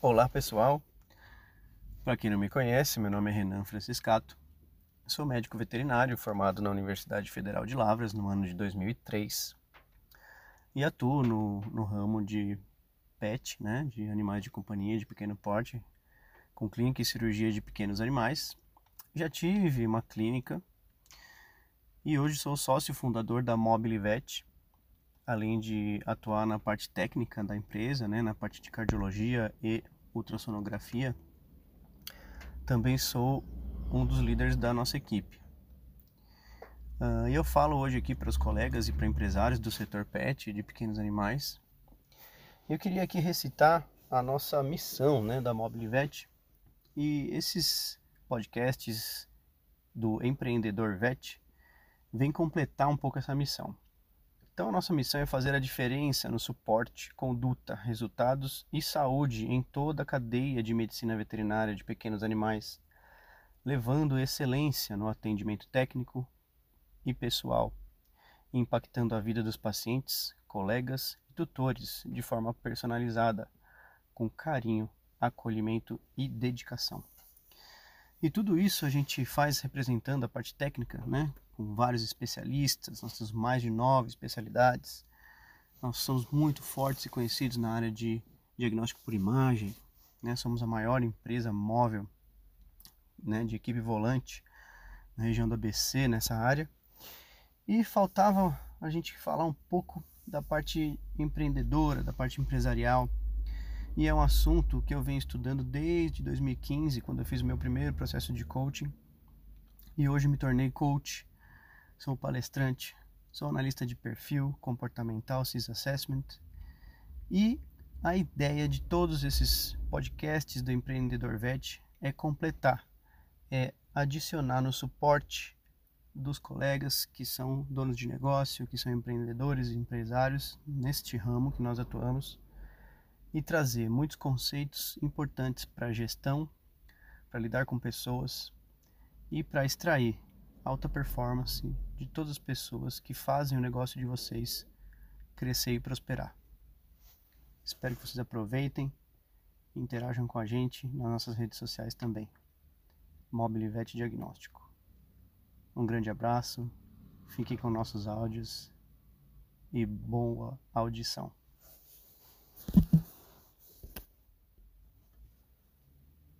Olá pessoal, para quem não me conhece, meu nome é Renan Franciscato, sou médico veterinário formado na Universidade Federal de Lavras no ano de 2003 e atuo no, no ramo de PET, né, de animais de companhia de pequeno porte, com clínica e cirurgia de pequenos animais. Já tive uma clínica e hoje sou sócio fundador da Mobile Vet, além de atuar na parte técnica da empresa, né, na parte de cardiologia e ultrassonografia, também sou um dos líderes da nossa equipe. Uh, eu falo hoje aqui para os colegas e para empresários do setor pet de pequenos animais. Eu queria aqui recitar a nossa missão né, da Mobile Vet e esses podcasts do Empreendedor Vet vêm completar um pouco essa missão. Então, nossa missão é fazer a diferença no suporte, conduta, resultados e saúde em toda a cadeia de medicina veterinária de pequenos animais, levando excelência no atendimento técnico e pessoal, impactando a vida dos pacientes, colegas e tutores de forma personalizada, com carinho, acolhimento e dedicação. E tudo isso a gente faz representando a parte técnica, né? Com vários especialistas, nós temos mais de nove especialidades. Nós somos muito fortes e conhecidos na área de diagnóstico por imagem. Né? Somos a maior empresa móvel né, de equipe volante na região do ABC, nessa área. E faltava a gente falar um pouco da parte empreendedora, da parte empresarial. E é um assunto que eu venho estudando desde 2015, quando eu fiz o meu primeiro processo de coaching. E hoje me tornei coach Sou palestrante, sou analista de perfil comportamental CIS Assessment. E a ideia de todos esses podcasts do Empreendedor Vet é completar, é adicionar no suporte dos colegas que são donos de negócio, que são empreendedores e empresários neste ramo que nós atuamos e trazer muitos conceitos importantes para gestão, para lidar com pessoas e para extrair alta performance de todas as pessoas que fazem o negócio de vocês crescer e prosperar. Espero que vocês aproveitem e interajam com a gente nas nossas redes sociais também. Mobile Vet Diagnóstico. Um grande abraço, fiquem com nossos áudios e boa audição.